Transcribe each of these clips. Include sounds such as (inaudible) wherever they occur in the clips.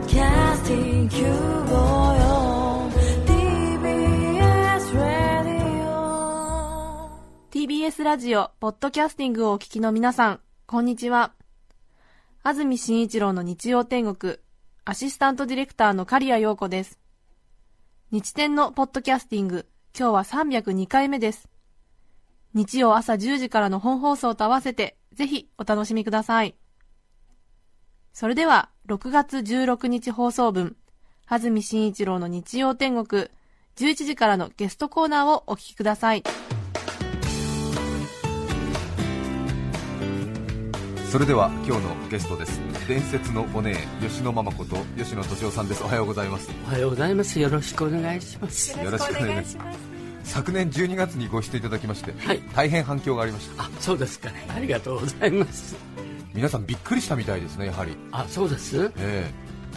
Podcasting 954 TBS Radio TBS ラジオ、ポッドキャスティングをお聞きの皆さん、こんにちは。安住紳一郎の日曜天国、アシスタントディレクターの刈谷陽子です。日天のポッドキャスティング、今日は302回目です。日曜朝10時からの本放送と合わせて、ぜひお楽しみください。それでは、6月16日放送分、安住紳一郎の日曜天国、11時からのゲストコーナーをお聞きください。それでは今日のゲストです伝説のお姉吉野ママこと吉野敏夫さんですおはようございますおはようございます。よろしくお願いします。よろしくお願いします昨年12月にご出演いただきまして、はい大変反響がありましたあ、そうですか。ありがとうございます。皆さんびっくりしたみたいですねやはり、あ、そうです？ええ。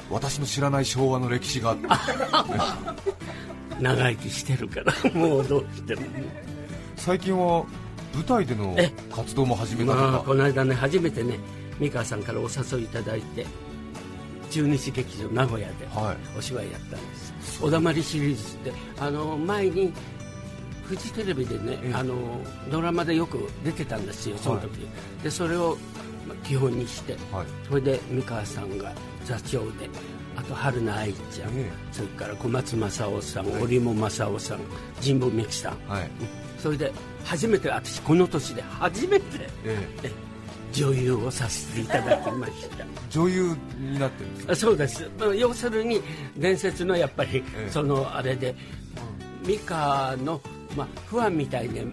私の知らない昭和の歴史が (laughs) 長生きしてるから、(laughs) もうどうしても。最近は舞台でのえ？活動も始めたとまあ、か、この間ね、初めてね、美川さんからお誘いいただいて、中日劇場名古屋ではい。お芝居やったんです。おだまりシリーズって、あの、前に、フジテレビでね、ええ。あのドラマでよく出てたんですよ、その時、でそれをまあ基本にして、はい。それで美川さんが座長であと春菜愛ちゃん、ええ。それから小松政夫さん、織茂正夫さん神保美樹さん、はい。それで初めて私この年で初めてええ。え女優をさせていただきました。(laughs) 女優になってるんですか？あそうです。まあ要するに伝説のやっぱり、えそのあれで美香の、まあ、不安みたいで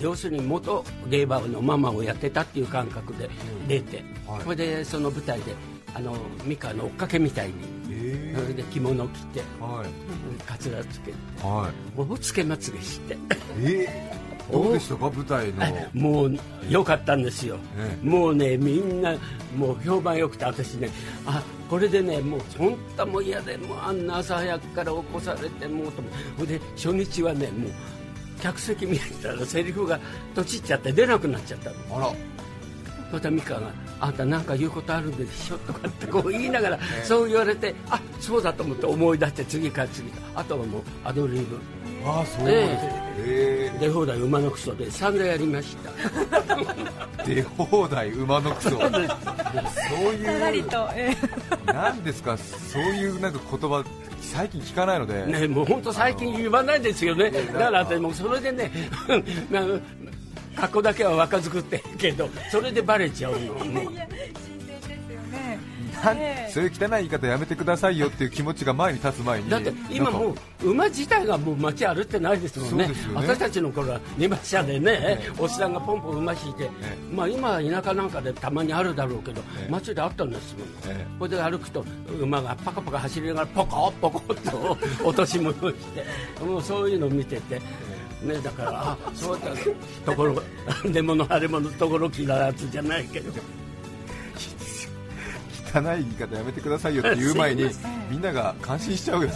要するに元ゲイバーのママをやってたっていう感覚で出て、はい。それでその舞台であの美香の追っかけみたいにえそれで着物着てえはい。かつらつけてはい。もうつけまつげして。ええどうでしたか舞台の？もう良かったんですよ、えもうねみんなもう評判良くて私ねあこれでねもう本当もう嫌でもうあんな朝早くから起こされてもうとほいで初日はねもう客席見たらセリフがとちっちゃって出なくなっちゃったの。あら。そしたら美香が「あんた何か言うことあるんでしょ」とかってこう言いながらそう言われてあそうだと思って思い出して次から次かあとはもうアドリブ。ああそうですえ出放題馬のクソで散々やりました。(laughs) え出放題馬のクソ。そういうと、えなんですか？そういうなんか言葉最近聞かないので、ね、もう本当最近言わないですよね、だから私もうそれでね、(laughs) 格好だけは若作ってるけど、それでバレちゃうの、もうなんそういう汚い言い方やめてくださいよっていう気持ちが前に立つ前に。だって今もう馬自体がもう街歩ってないですもんねそうですよね。私たちの頃は二馬車でね、おっさんがポンポン馬引いて、えまあ、今は田舎なんかでたまにあるだろうけど、え街であったんですもん、え。これで歩くと馬がパカパカ走りながらポコポコっと落とし物をしてもうそういうのを見てて。ね、だからあそうだところ出物腫れ物ところきらずじゃないけど。汚い言い方やめてくださいよって (laughs) 言う前にみんなが感心しちゃうよね。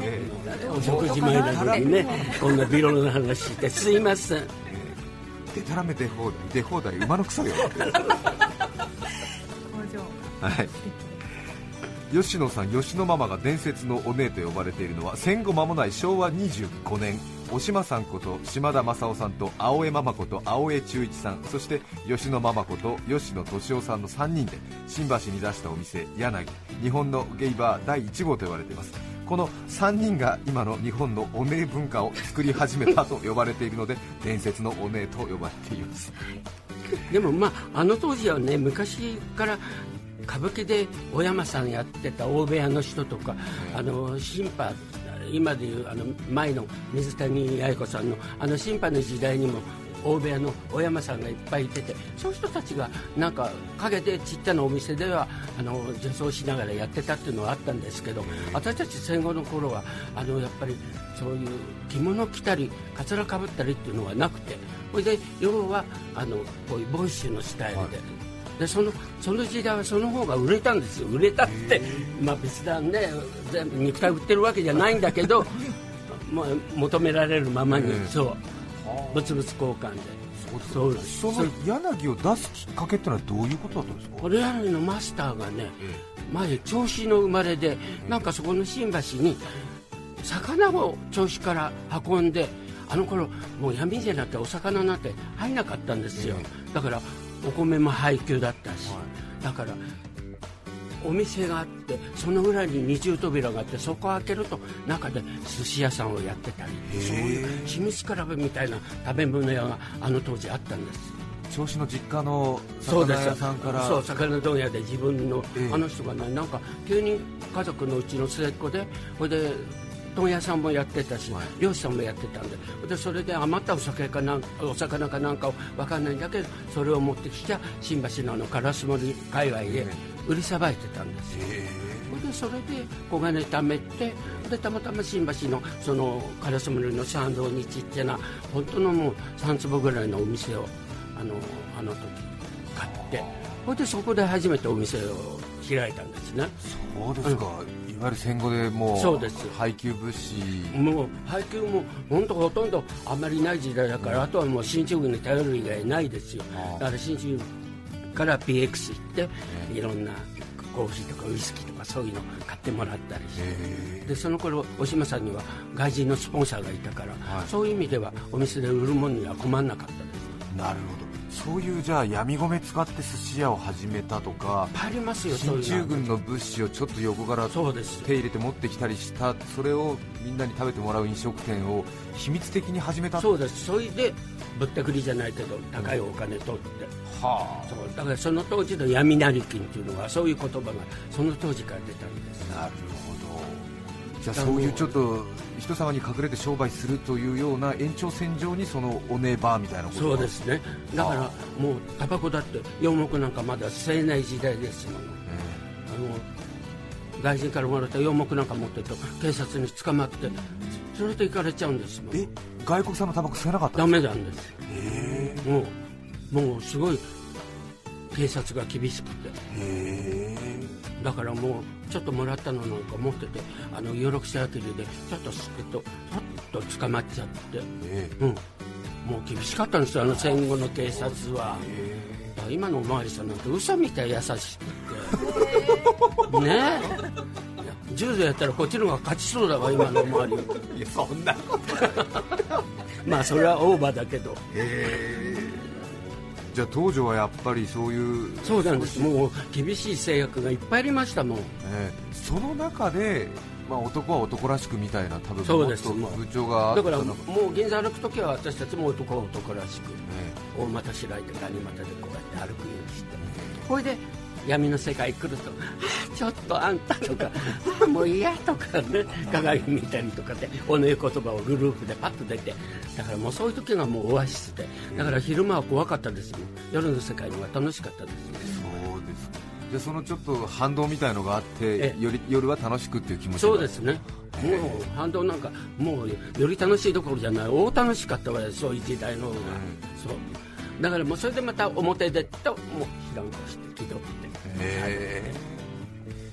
えお食事前なのにねこんなビロの話してすいません。えでたらめ出放題出放題馬のクソよはい。吉野さん吉野ママが伝説のお姉と呼ばれているのは戦後間もない昭和25年お島さんこと島田正夫さんと青江ママこと青江忠一さんそして吉野ママこと吉野敏夫さんの3人で新橋に出したお店柳日本のゲイバー第1号と言われています。この3人が今の日本のお姉文化を作り始めたと呼ばれているので伝説のお姉と呼ばれています。でもまああの当時はね昔から歌舞伎で小山さんやってた大部屋の人とか、あの審判今でいうあの前の水谷八重子さんのあの審判の時代にも大部屋の小山さんがいっぱいいててそういう人たちがなんか陰でちっちゃなお店ではあの女装しながらやってたっていうのはあったんですけど私たち戦後の頃はあのやっぱりそういう着物着たりかつらかぶったりっていうのはなくてそれで要はあのこういうボイッシュのスタイルで。でそのその時代はその方が売れたんですよ。売れたって、まあ、別段ね全部肉体売ってるわけじゃないんだけど (laughs) まあ求められるままに、ええ。そう。物々交換で。そうですその柳を出すきっかけってのはどういうことだったんですか？これらのマスターがね前銚子の生まれでなんかそこの新橋に魚を銚子から運んであの頃もう闇じゃなくてお魚なんて入んなかったんですよ、だからお米も配給だったし、だからお店があってその裏に二重扉があってそこを開けると中で寿司屋さんをやってたりそういう秘密クラブみたいな食べ物屋があの当時あったんです。銚子の実家の魚屋さんから。そう魚問屋で自分の、ええ。あの人がね。なんか急に家族のうちの末っ子でほいで問屋さんもやってたし、漁師さんもやってたんででそれで余ったお酒かなんお魚かなんかを分かんないんだけどそれを持ってきちゃ新橋のあの烏森界隈で売りさばいてたんですよ、でそれで小金貯めてでたまたま新橋のその烏森の参道にちっちゃな本当のもう3坪ぐらいのお店をあのあの時買ってほいでそこで初めてお店を開いたんですね。そうですか、いわゆる戦後でもうそうです。配給物資。もう配給も本当ほとんどあんまりない時代だから、あとはもう進駐軍に頼る以外ないですよ。だから進駐軍から PX 行って、いろんなコーヒーとかウイスキーとかそういうの買ってもらったりして、へでその頃お島さんには外人のスポンサーがいたから、はい。そういう意味ではお店で売るものには困らなかったです。えなるほどそういうじゃあ闇米使って寿司屋を始めたとかありますよ進駐軍の物資をちょっと横から手入れて持ってきたりしたそれをみんなに食べてもらう飲食店を秘密的に始めたそうです。それでぶったくりじゃないけど高いお金取って、はそう。だからその当時の闇成金っていうのはそういう言葉がその当時から出たんです。あなるほどじゃあそういうちょっと人様に隠れて商売するというような延長線上にそのおねバーみたいなことが。そうですね。だからもうタバコだって洋木なんかまだ吸えない時代ですものえあの外人からもらった洋木なんか持ってると警察に捕まってそれで行かれちゃうんですもん。ええ外国産のタバコ吸えなかったダメなんです。へもうもうすごい警察が厳しくて。えへえだからもうちょっともらったのなんか持っててあの有力者あきりでちょっと吸ってとちょっと捕まっちゃってえ。うん。もう厳しかったんですよあの戦後の警察は。だから今のおまわりさんなんて嘘みたい優しくて。(laughs) ねえ。柔道やったらこっちの方が勝ちそうだわ今のおまわり。いやそんな (laughs) まあそれはオーバーだけどじゃあ当時はやっぱりそういうそうなんです。もう厳しい制約がいっぱいありましたもん。ええ。その中で、まあ、男は男らしくみたいな多分そうです。風潮がだからもう銀座歩く時は私たちも男は男らしくえ大股開いてガニ股でこうやって歩くようにして。ほいで闇の世界来ると「あ (laughs) あちょっとあんた」とか「あ (laughs) あもう嫌」とかね鏡見たりとかでおねえ言葉をグループでパッと出てだからもうそういう時がもうオアシスでだから昼間は怖かったですもん。夜の世界の方が楽しかったですそうですか。じゃあそのちょっと反動みたいのがあってええ。より夜は楽しくっていう気持ちがそうですね。もう反動なんかもうより楽しいどころじゃない。大楽しかったわよそういう時代の方が、そう。だからもうそれでまた表出ともうひらんこして気取ってへえ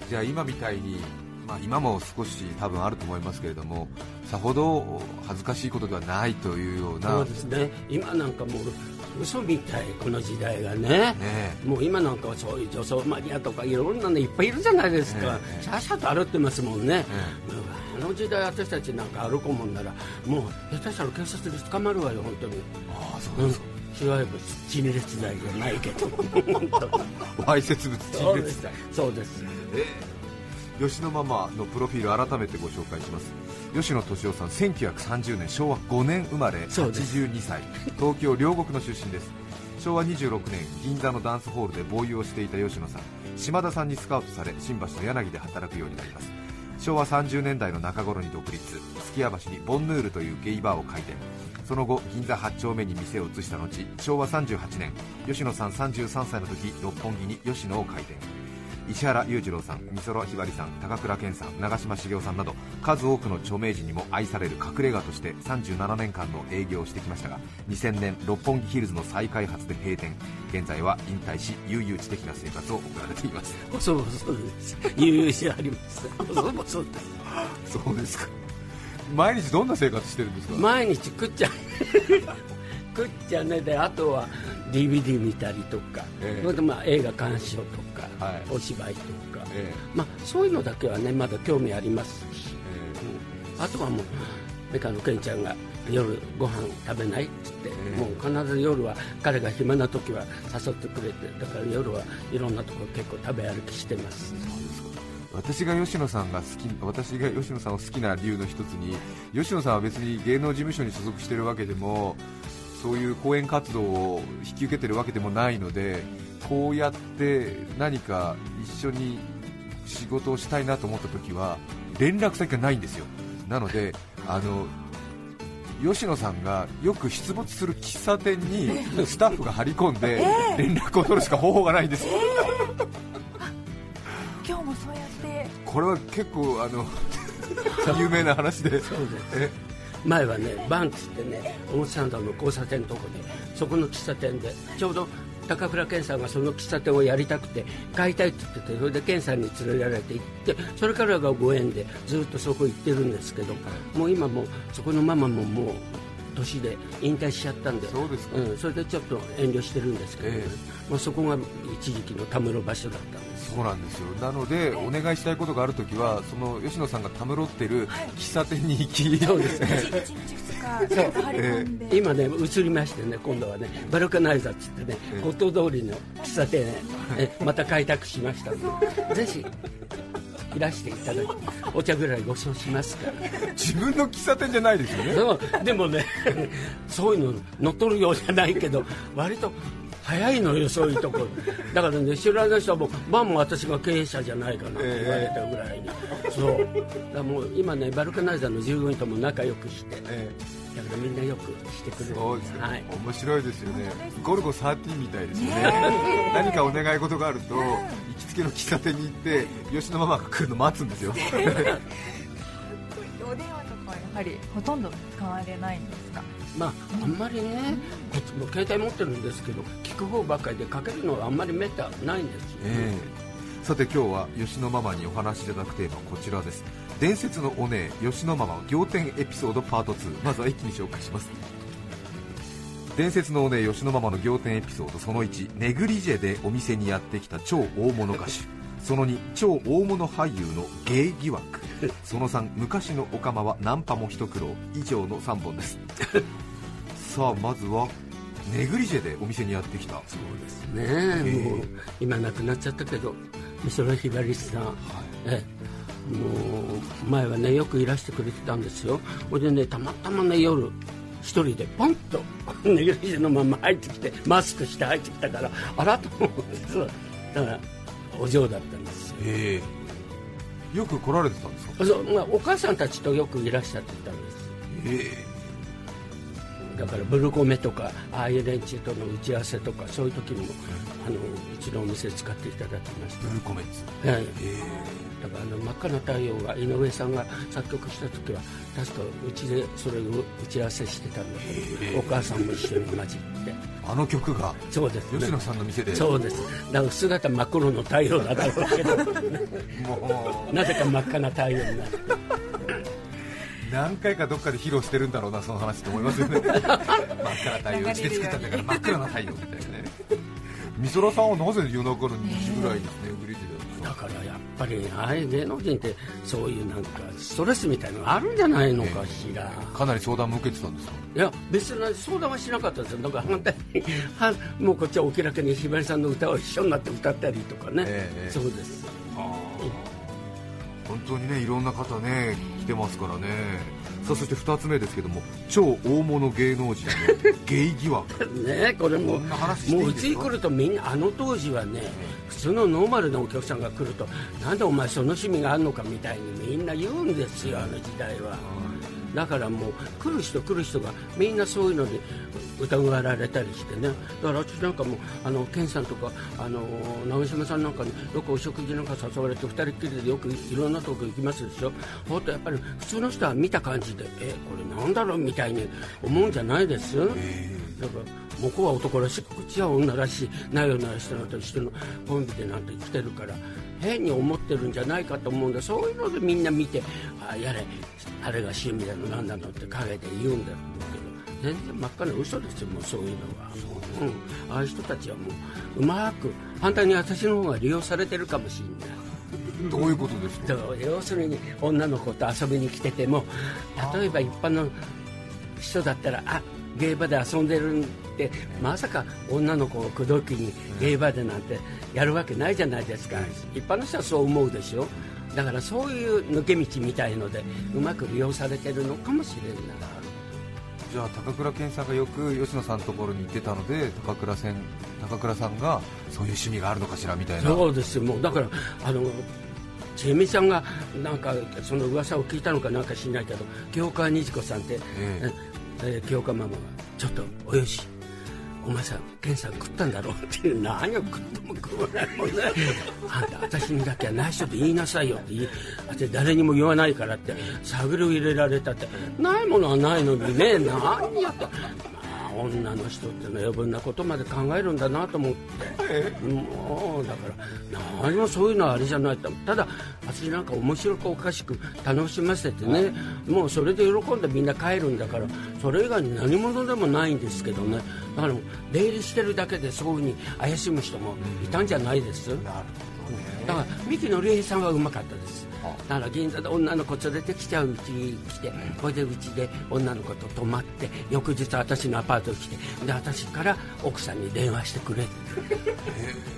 じゃあ今みたいに、まあ、今も少し多分あると思いますけれどもさほど恥ずかしいことではないというような。そうですね。今なんかもう嘘みたいこの時代がね。ね。もう今なんかはそういう女装マニアとかいろんなのいっぱいいるじゃないですか、ええシャシャと歩ってますもんね、えあの時代私たちなんか歩こうもんならもう下手したら警察に捕まるわよ本当に。ああそううんですか、いわゆる陳列罪じゃないけど。(laughs) わいせつ物陳列そうです。そうです。吉野ママのプロフィール改めてご紹介します。吉野敏夫さん1930年昭和5年生まれそうです。82歳。東京両国の出身です。昭和26年銀座のダンスホールでボーイをしていた吉野さん。島田さんにスカウトされ新橋の柳で働くようになります。昭和30年代の中頃に独立。月屋橋にボンヌールというゲイバーを開店その後銀座8丁目に店を移した後昭和38年吉野さん33歳の時六本木に吉野を開店。石原裕次郎さん、美空ひばりさん、高倉健さん、長嶋茂雄さんなど数多くの著名人にも愛される隠れ家として37年間の営業をしてきましたが2000年六本木ヒルズの再開発で閉店。現在は引退し悠々自適な生活を送られています。(laughs) そうそうです。悠々しあります。そうそうです (laughs) そうですか毎日どんな生活してるんですか、毎日食っちゃう。くっちゃね。であとは DVD 見たりとか、ええ。それでまあ映画鑑賞とか、はい。お芝居とか、えまあ、そういうのだけはねまだ興味ありますし、えうん。あとはもうメカのケンちゃんが夜ご飯食べないっつって、ええ。もう必ず夜は彼が暇な時は誘ってくれてだから夜はいろんなところ結構食べ歩きしてます私が吉野さんが好き私が吉野さんを好きな理由の一つに吉野さんは別に芸能事務所に所属しているわけでもそういう講演活動を引き受けてるわけでもないのでこうやって何か一緒に仕事をしたいなと思った時は連絡先がないんですよ。なのであの吉野さんがよく出没する喫茶店にスタッフが張り込んで連絡を取るしか方法がないんです今日もそうやこれは結構あの有名な話で。前はねバンツってね表参道の交差点のとこでそこの喫茶店でちょうど高倉健さんがその喫茶店をやりたくて買いたいって言っててそれで健さんに連れられて行ってそれからがご縁でずっとそこ行ってるんですけどもう今もうそこのママももう年で引退しちゃったんで。そうですか。ん、それでちょっと遠慮してるんですけど、ね。えまあ、そこが一時期のたむろ場所だったんです。そうなんですよ。なのでお願いしたいことがあるときはその吉野さんがたむろってる喫茶店に行き、そうですね。1日2日ちょっと張り込んで、今ね移りましてね今度はねバルカナイザーっつってねええ。五島通りの喫茶店また開拓しましたので。ぜひいらしていただきお茶ぐらいご馳走しますから。自分の喫茶店じゃないですよね。でもでもね (laughs) そういうの乗っ取るようじゃないけど割と早いのよそういうところ。だからね知らない人はもうまあもう私が経営者じゃないかなって言われたぐらいに、そう。だからもう今ねバルカナイザーの従業員とも仲良くしてえだからみんなよくしてくれえる。そうですね、はい。面白いですよね。ゴルゴ13みたいですよね。何かお願い事があると行きつけの喫茶店に行って吉野ママが来るの待つんですよ。お電話とかはやはりほとんど使われないんですか？まあ、あんまりね、こっちも携帯持ってるんですけど、聞く方ばっかりでかけるのはあんまりめったないんですよ、ええ。さて今日は吉野ママにお話しいただくテーマはこちらです伝説のお姉吉野ママ仰天エピソードパート2まずは一気に紹介します。伝説のお姉吉野ママの仰天エピソードその1ネグリジェでお店にやってきた超大物歌手。その2超大物俳優の芸疑惑。その3昔のオカマはナンパも一苦労。以上の3本です。(laughs) さあまずはネグリジェでお店にやってきた。そうですね、えもう今亡くなっちゃったけど、美空ひばりさん、ええ。もう前はね、よくいらしてくれてたんですよ、ほいでね、たまたまね、夜、一人でポンと、ネギリのまま入ってきて、マスクして入ってきたから、あらと思っだから、お嬢だったんですよ。ええ。よく来られてたんですか？そうまあ、お母さんたちとよくいらっしゃってたんです。えだからブルコメとかああいう連中との打ち合わせとかそういう時にもあのうちのお店使っていただきましブルーコメンツ。た、はい、え。だからあの真っ赤な太陽が井上さんが作曲した時は確かうちでそれを打ち合わせしてたんだけど、お母さんも一緒に混じって。えあの曲がそうですね。吉野さんの店で。そうです。だから姿真っ黒の太陽だだろうけど。(laughs) もなぜか真っ赤な太陽になって。う何回かどっかで披露してるんだろうなその話と思いますよね。(laughs) 真っ赤な太陽うちで作ったんだから真っ暗な太陽みたいなね。美空さんはなぜ夜中の2時ぐらいにねグリージだからやっぱりああいう芸能人ってそういうなんかストレスみたいのがあるんじゃないのかしら、かなり相談も受けてたんですか？いや別に相談はしなかったですよ。だから反対にはもうこっちはお気楽にひばりさんの歌を一緒になって歌ったりとかね、ええ。そうです本当にねいろんな方ね来てますからね。さあそして2つ目ですけども超大物芸能人の (laughs) ゲイ疑惑。ねこれももううちに来るとみんなあの当時はね普通のノーマルなお客さんが来るとなんでお前その趣味があるのかみたいにみんな言うんですよあの時代はだからもう来る人来る人がみんなそういうのに疑われたりしてね。だから私なんかもあの健さんとかあの長嶋さんなんかによくお食事なんか誘われて二人っきりでよくいろんなとこ行きますでしょ。ほんとやっぱり普通の人は見た感じでえこれなんだろうみたいに思うんじゃないです、だから向こうは男らしくこっちは女らしいなよなよしたのと一緒のコンビでなんて来てるから変に思ってるんじゃないかと思うんだ。そういうのでみんな見てあやれあれが趣味だのなんだのって陰で言うんだろうけど。全然真っ赤な嘘ですよもうそういうのは。う。ん、ああいう人たちはもううまく反対に私の方が利用されてるかもしれない。どういうことですか？要するに女の子と遊びに来てても例えば一般の人だったらあゲイバーで遊んでるんでまさか女の子を口説きにゲイバーでなんてやるわけないじゃないですか。一般の人はそう思うでしょ。だからそういう抜け道みたいのでうまく利用されてるのかもしれな。いじゃあ高倉健さんがよく吉野さんのところに行ってたので高倉さん高倉さんがそういう趣味があるのかしらみたいな。そうですよ。もうだからあのちえみちゃんがなんかその噂を聞いたのかなんか知らないけど清川虹子さんって、えええ清川ママはちょっとおよしお前さん健さん食ったんだろうって何を食っても食わないもんね。あんた私にだけは内緒で言いなさいよって言い私誰にも言わないからって探りを入れられたって。ないものはないのにね何やって女の人っての余分なことまで考えるんだなと思ってもうだから何もそういうのはあれじゃないとただ私なんか面白くおかしく楽しませてねもうそれで喜んでみんな帰るんだからそれ以外に何者でもないんですけどね。だから出入りしてるだけでそういうふうに怪しむ人もいたんじゃないです？だから三木のり平さんはうまかったです。だから銀座で女の子連れてきちゃううちに来てこれでうちで女の子と泊まって翌日私のアパートに来てで私から奥さんに電話してくれって。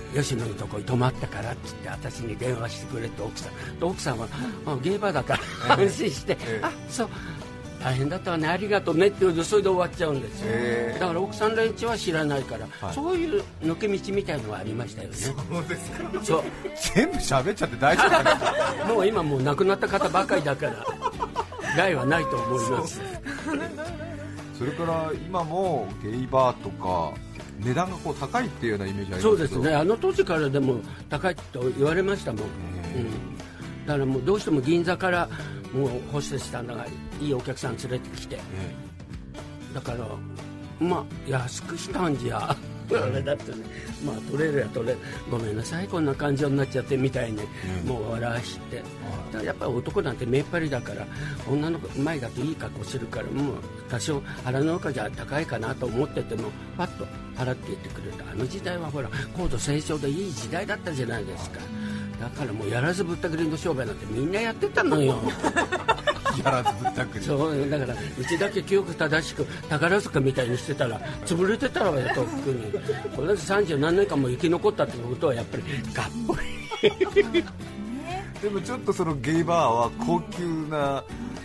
(laughs) 吉野のとこに泊まったからって言って私に電話してくれって奥さん。で奥さんは、あゲーバーだから安心して、あそう大変だったわね。ありがとうねって言うとそれで終わっちゃうんですよ。だから奥さん連中は知らないから、はい。そういう抜け道みたいのはありましたよね。そう。ですかそう全部喋っちゃって大丈夫 (laughs) もう今もう亡くなった方ばかりだから害はないと思います。(laughs) それから今もゲイバーとか値段がこう高いっていうようなイメージありますそうですね。あの当時からでも高いと言われましたもん、へうん、だからもうどうしても銀座からもうホステスさんがいいお客さん連れてきて。えだからまあ安くしたんじゃ。あれだってね。まあ取れるや取れる。ごめんなさい。こんな感情になっちゃってみたいに、うん。もう笑わして。だやっぱり男なんて目っ張りだから女の子前だといい格好するからもう多少腹の中じゃ高いかなと思っててもパッと払っていってくれたあの時代はほら高度成長でいい時代だったじゃないですかだからもうやらずぶったくりの商売なんてみんなやってたのよ。え (laughs) やらずぶったくり。そうだからうちだけ記憶正しく宝塚みたいにしてたら潰れてたわよとっくに。これだけ30何年間も生き残ったってことはやっぱりがっぽり。(laughs) でもちょっとそのゲイバーは高級な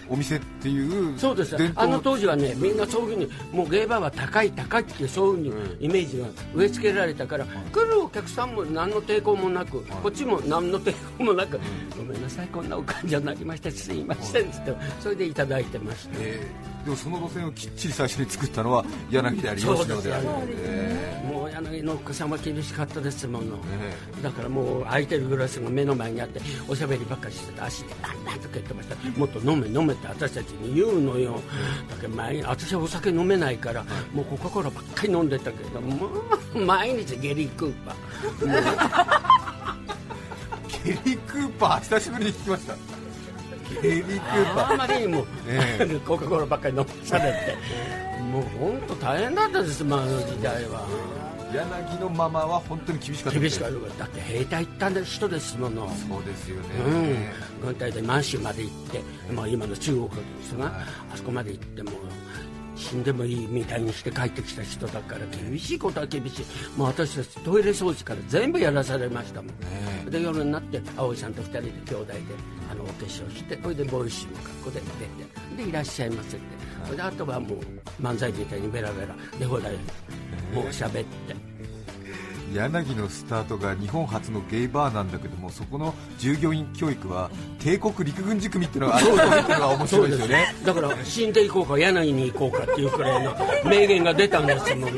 お店っていうそうです。あの当時はねみんなそういうふうにもうゲーバーは高い高いってそういうふうにイメージが植え付けられたから、来るお客さんも何の抵抗もなく、こっちも何の抵抗もなく、ごめんなさいこんなお感情になりましてすいませんっつってそれでいただいてました。ええでもその路線をきっちり最初に作ったのは柳であ吉野であもう柳のおっかさんは厳しかったですもの、えだからもう空いてるグラスが目の前にあっておしゃべりばっかりしてて足でなんだとか言ってました。もっと飲め飲めって私たちに言うのよ。だけど毎日私はお酒飲めないからもうコカ・コーラばっかり飲んでたけどもう毎日ゲリー・クーパー。ゲリー・クーパー久しぶりに聞きましたゲリー・クーパあまりにも、えコカ・コーラばっかり飲まされて。もう本当大変だったです、まあ、あの時代は。柳のママは本当に厳しかった。厳しかっただって兵隊行った人ですもの。そうですよね、うん、軍隊で満州まで行って、まあ、今の中国ですが、あそこまで行っても死んでもいいみたいにして帰ってきた人だから厳しいことは厳しい。もう私たちトイレ掃除から全部やらされましたもん、え。で夜になって青江さんと二人で兄弟であのお化粧してそれでボイシーの格好で出てでいらっしゃいませって。それであとはもう漫才みたいにベラベラでほらもう喋って。柳のスタートが日本初のゲイバーなんだけどもそこの従業員教育は帝国陸軍仕組みっていうのがあるっていうのが面白いですよね。だから死んでいこうか柳に行こうかっていうくらいの名言が出たんですもん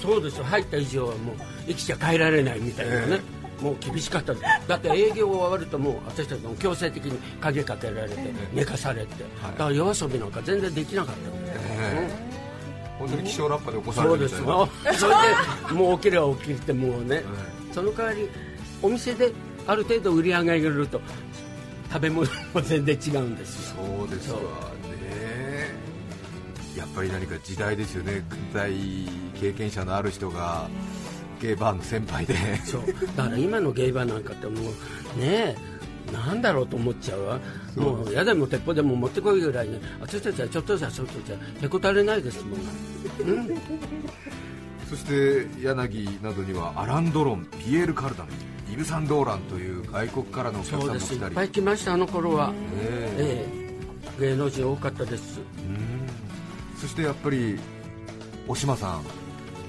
そうですよ。入った以上はもう生きちゃ帰られないみたいなね、もう厳しかった。ですだって営業終わるともう私たちも強制的に鍵かけられて寝かされて、だから夜遊びなんか全然できなかった。んでえ本当に気象ラッパで起こされるみたいな。すよそれでもう起きれば起きてもうね、その代わりお店である程度売り上げると食べ物も全然違うんですよ。そうですわ。ね。やっぱり何か時代ですよね。軍隊経験者のある人がゲイバーの先輩で。そう。だから今のゲイバーなんかってもうねえなんだろうと思っちゃうわ。もう屋根も鉄砲でも持ってこいぐらいね私たちはちょっとじゃちょっとじゃへこたれないですもん、うん、そして柳などにはアラン・ドロンピエール・カルダンイブ・サンドーランという外国からのお客さんそうですいっも来たり。ぱい来ましたあの頃は、えええ芸能人多かったです。そしてやっぱりお島さん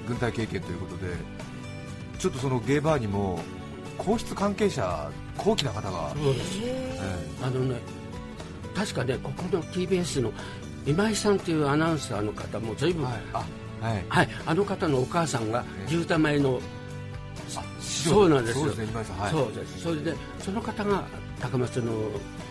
軍隊経験ということでちょっとそのゲイバーにも皇室関係者高貴な方が、そうです。えあのね確かねここの TBS の今井さんというアナウンサーの方も随分、えはい。あはい。はい、あの方のお母さんがええ。牛玉屋の、師そうなんですそうですね今井さん。はい。そうです。それでその方が高松の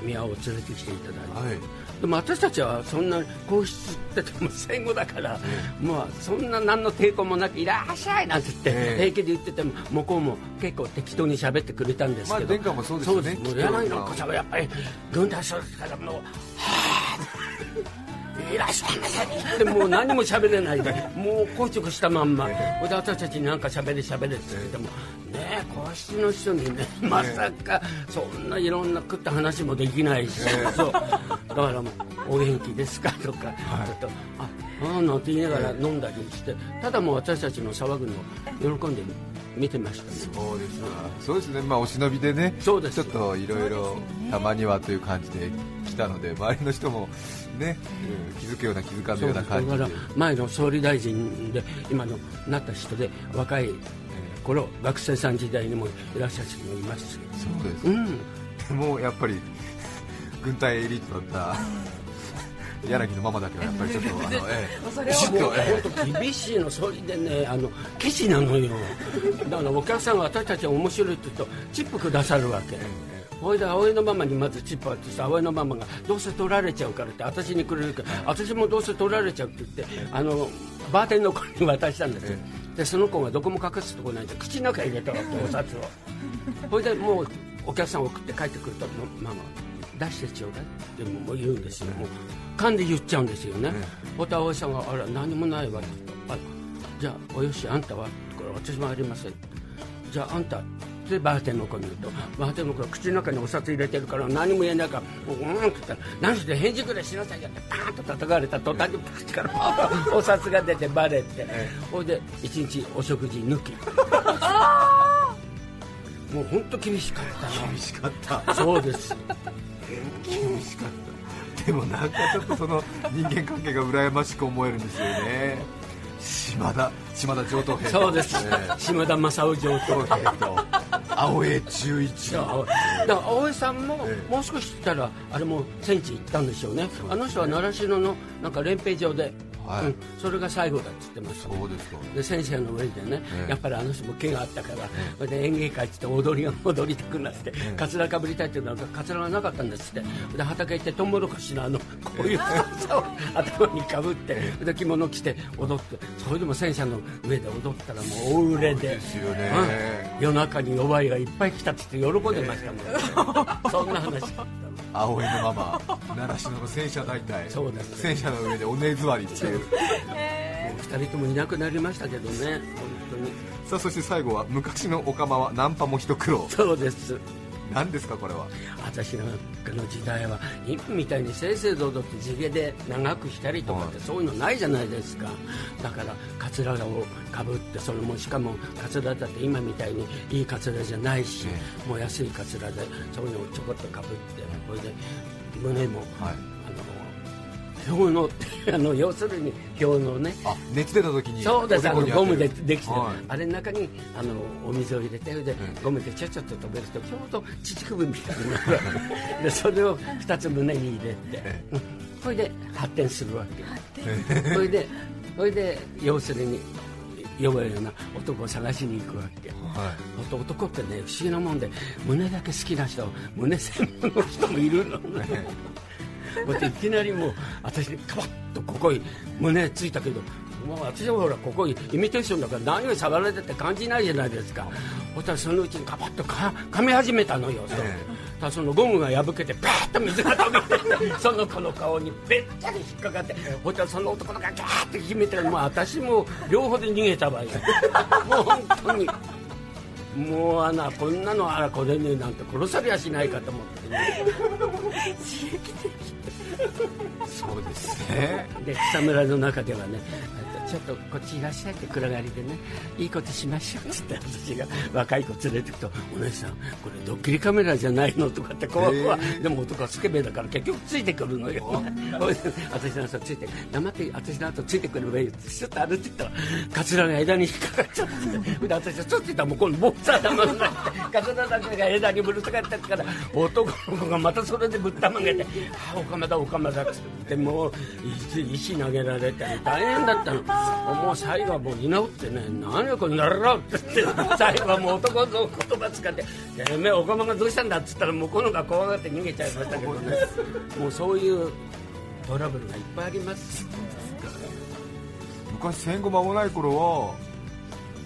宮を連れてきていただいて、はい。でも私たちはそんな皇室ってても戦後だから、まあそんな何の抵抗もなくいらっしゃいなんて言って、ええ。平気で言ってても向こうも結構適当に喋ってくれたんですけど、まあもそうですよね。もう柳の子さんはやっぱり軍隊そうですからもうはあいらっしゃいませ。ってもう何も喋れないでもう硬直したまんま、それで私たちに何か喋れ喋れって言っても、ねえ皇室の人にねまさかそんないろんな食った話もできないし、そう。だからもう「お元気ですか?」とか、ちょっと「あああ」なんて言いながら飲んだりして。ただもう私たちの騒ぐのを喜んで見てましたね。そうですかそうですね。まあお忍びでねそうです。ちょっといろいろたまにはという感じで来たので周りの人もね、うん気づくような気づかぬような感じで。前の総理大臣で今のなった人で若いえー頃学生さん時代にもいらっしゃる人もいます。そうです。うん。でもやっぱり軍隊エリートだった柳のママだけはやっぱりちょっとあの、ええそれビシッもうと厳しいのそれでねあのケチなのよ。だからお客さんが私たちが面白いって言うとチップくださるわけほいで葵のママにまずチップ渡して葵のママがどうせ取られちゃうからって私にくれるから。私もどうせ取られちゃうって言ってあのバーテンの子に渡したんですよ。でその子がどこも隠すとこないで口の中入れたわけお札を。(laughs) ほいでもうお客さん送って帰ってくるとママ出してちょうだいってもう言うんですよ。もう噛んで言っちゃうんですよね。ほいで葵さんが「あら何もないわ」ってあじゃあおよしあんたは?」これ私もありません」じゃああんたでバーテンの子に言うとバーテンの子が口の中にお札入れてるから何も言えないから「うん」って言ったら「何して返事くらいしなさいよ」ってパーンと叩かれた途端にパッからお札が出てバレて。ほいで一日お食事抜きもう本当厳しかった厳しかった。なそうです。厳しかった。でもなんかちょっとその人間関係が羨ましく思えるんですよね島田島田上等兵そうです。ね島田正夫上等兵と。青江十一。だから青江さんも、ええ。もう少ししたらあれも戦地行ったんでしょうね。あの人は習志野のなんか練兵場で、はい。うん、それが最後だって言ってましたそうですか。で先生の上でね、ええ。やっぱりあの人も毛があったから、それで演芸会って言って踊りが踊りたくなって、カツラかぶりたいっていうのはカツラがなかったんですって、で畑行ってトウモロコシのあのこういう傘を (laughs) 頭にかぶってで着物着て踊ってそれでも戦車の上で踊ったらもう大売れでですよね。うん。夜中に弱いがいっぱい来たって言って喜んでましたもん、そんな話青江のママ習志野の戦車大隊そうです。戦車の上でおね座りっていう。もう二人ともいなくなりましたけどね本当に。さあそして最後は昔のお釜はナンパも一苦労。そうです。何ですかこれは？私なんかの時代は今みたいに正々堂々と地毛で長くしたりとかってそういうのないじゃないですか。だからカツラをかぶってそれもしかもカツラだって今みたいにいいカツラじゃないし、もう安いカツラでそういうのをちょこっとかぶってこれで胸も、はい。あの氷の (laughs) あの要するに氷のね。あ熱出た時にそうです。あのゴムでできてる、はい。あれの中にあのお水を入れてで、ん。ゴムでちょちょっと止めるとちょうど乳首みたいになる。(laughs) でそれを2つ胸に入れてそれで発展するわけ。それでそれで要するに呼ぶような男を探しに行くわけはほんと男ってね不思議なもんで胸だけ好きな人胸専門の人もいるの。(laughs) ねいきなりもう私カバッとここに胸ついたけどもう私はほらここイミテーションだから何を触られてって感じないじゃないですか。そしたらそのうちにカバッとか噛み始めたのよ、ただそのゴムが破けてバーッと水が飛び出てその子の顔にべったり引っかかってほいたらその男の子がギャーって決めてもう私も両方で逃げたわよ。もう本当にもうあなこんなのあらこれねなんて殺されやしないかと思ってね。(laughs) そうですね。で草むらの中ではねちょっとこっちいらっしゃいって暗がりでねいいことしましょうっつって私が若い子連れてくと「お姉さん。これドッキリカメラじゃないの?」とかって怖怖でも男はスケベだから結局ついてくるのよ。私の後ついて黙って私の後ついてくればいいってちょっと歩いてったらカツラが枝に引っかかっちゃって。で私はちょっと言ったらもう今度ボッサー玉になってカツラだけが枝にぶら下がってから男の子がまたそれでぶったまげて「(laughs) ああおかまだおかまだ」っつってもう石石投げられて大変だったの。もう最後はもう稲うってね「何をこれならって言って最後はもう男の言葉使って「てめえおかまがどうしたんだ」っつったら向こうのが怖がって逃げちゃいましたけどね。もうそういうトラブルがいっぱいあります。昔戦後間もない頃は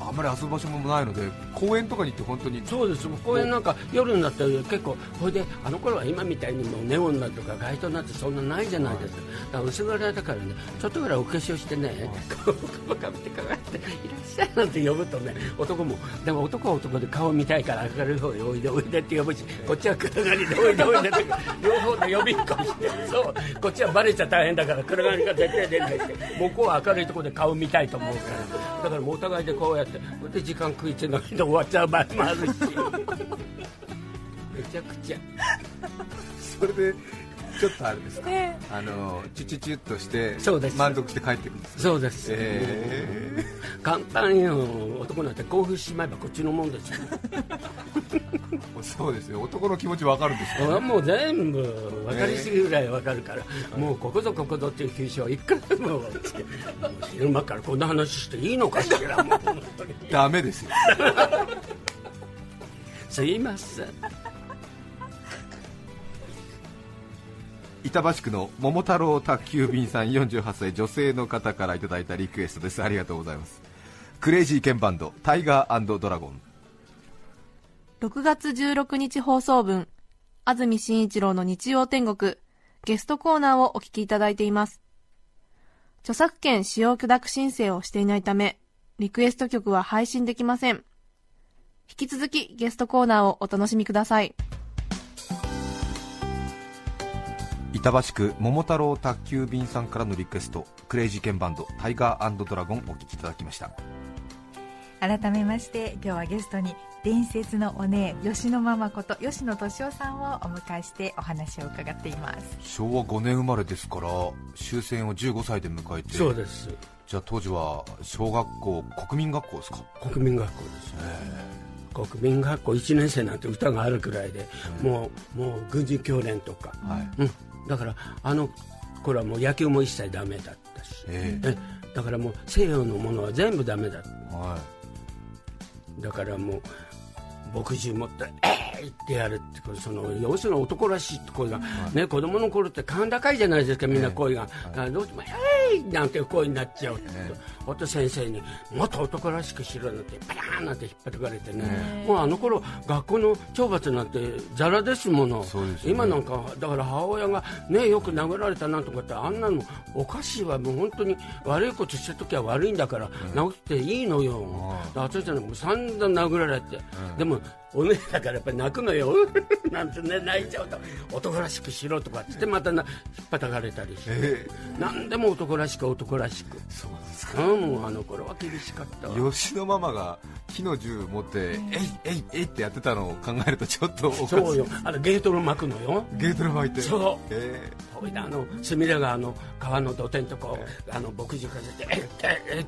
あんまり遊ぶ場所もないので公園とかに行って本当にそうです。公園なんか夜になったら結構ほいであの頃は今みたいにもうネオンだとか街灯なんてそんなないじゃないですか。だから薄暗いだからねちょっとぐらいお化粧してね顔をかぶってかがって「いらっしゃい」なんて呼ぶとね男もでも男は男で顔見たいから明るい方へおいでおいでって呼ぶしこっちは暗がりでおいでおいでって両方で呼びっこしてそうこっちはバレちゃ大変だから暗がりが絶対出ないって向こうは明るいところで顔見たいと思うからだからもうお互いでこうやってそれで時間食いつなぎで終わっちゃう場合もあるし。(laughs) めちゃくちゃ。それでちょっとあれですか、あのチュチュチュっとしてそうです。満足して帰ってくるんですそうです、え簡単よ。男なんて興奮しまえばこっちのもんですよ。ーそうですよ。男の気持ちわかるんですよ。俺はもう全部分かりすぎるぐらい分かるから、もうここぞここぞっていう球種はいくらでも昼間からこんな話していいのかしら。もうダメですよ。(laughs) すいません板橋区の桃太郎宅急便さん48歳女性の方からいただいたリクエストですありがとうございますクレイジーケンバンドタイガードラゴン6月16日放送分、安住紳一郎の日曜天国、ゲストコーナーをお聞きいただいています。著作権使用許諾申請をしていないため、リクエスト曲は配信できません。引き続きゲストコーナーをお楽しみください。板橋区桃太郎宅急便さんからのリクエストクレイジーケンバンドタイガードラゴンお聴きいただきました。改めまして今日はゲストに伝説のお姉吉野ママこと吉野敏夫さんをお迎えしてお話を伺っています。昭和5年生まれですから終戦を15歳で迎えて。そうです。じゃあ当時は小学校国民学校ですか？国民学校ですね。国民学校1年生なんて歌があるくらいで、もうもう軍事教練とか、はい。うん、だからあの頃はもう野球も一切ダメだったし、ええ。だからもう西洋のものは全部ダメだえはだからもう牧獣持って「えーい!」ってやるってこれその要するに男らしいって声が、ね子供の頃って甲高いじゃないですかみんな声が、あどうしても「えい!」なんて声になっちゃうって、ほんと先生に「もっと男らしくしろ」なんてパヤーンなんて引っ叩かれてね、もうあの頃学校の懲罰なんてざらですもの。ね。今なんかだから母親がねよく殴られたなんとかってあんなのおかしいわ。もう本当に悪いことした時は悪いんだから殴っていいのよ、私はねもう散々殴られて、でもお姉だからやっぱり泣くのよ。なんてね泣いちゃうと男らしくしろとかって言ってまたな引っ叩かれたりして、え何でも男らしく男らしく。そうですか。うんもうあの頃は厳しかったわ。吉野ママが木の銃持って「えいえいえい」ってやってたのを考えるとちょっとおかしい。そうよ。あのゲートの巻くのよ。ゲートル巻いて。そう。えほいであの隅田川の川の土手んとこ、あの牧場から出て「えっえっえっ」っ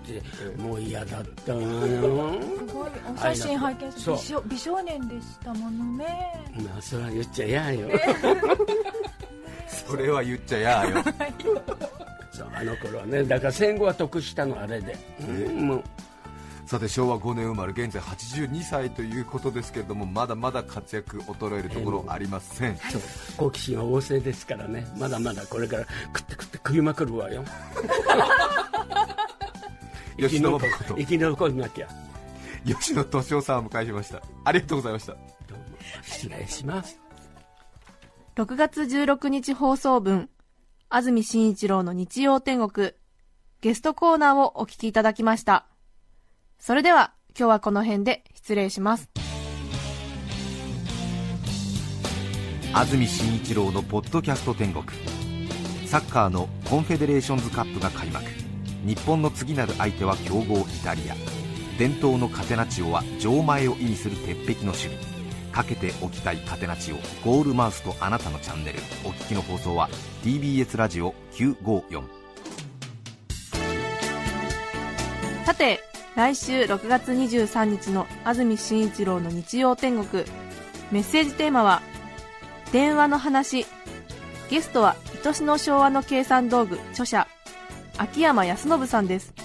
てもう嫌だったすごい。お写真拝見すそうる美少美少年でしたものね。まあそれは言っちゃ嫌よ、ー (laughs) それは言っちゃやよ。そうあの頃はねだから戦後は得したのあれで、うんもう。さて昭和5年生まれ現在82歳ということですけれどもまだまだ活躍衰えるところありません、そう好奇心は旺盛ですからね。まだまだこれから食って食って食いまくるわよ。(laughs) 吉野ママこと生き残んなきゃ吉野敏夫さんをお迎えしましたありがとうございましたどうも失礼します6月16日放送分、安住紳一郎の日曜天国、ゲストコーナーをお聞きいただきました。それでは、今日はこの辺で失礼します。安住紳一郎のポッドキャスト天国。サッカーのコンフェデレーションズカップが開幕。日本の次なる相手は強豪イタリア。伝統のカテナチオは錠前を意味する鉄壁の守備。かけておきたいカテナチオゴールマウスとあなたのチャンネル。お聞きの放送は TBS ラジオ954さて来週6月23日の安住紳一郎の日曜天国。メッセージテーマは「電話の話」ゲストは愛しの昭和の計算道具著者秋山康信さんです。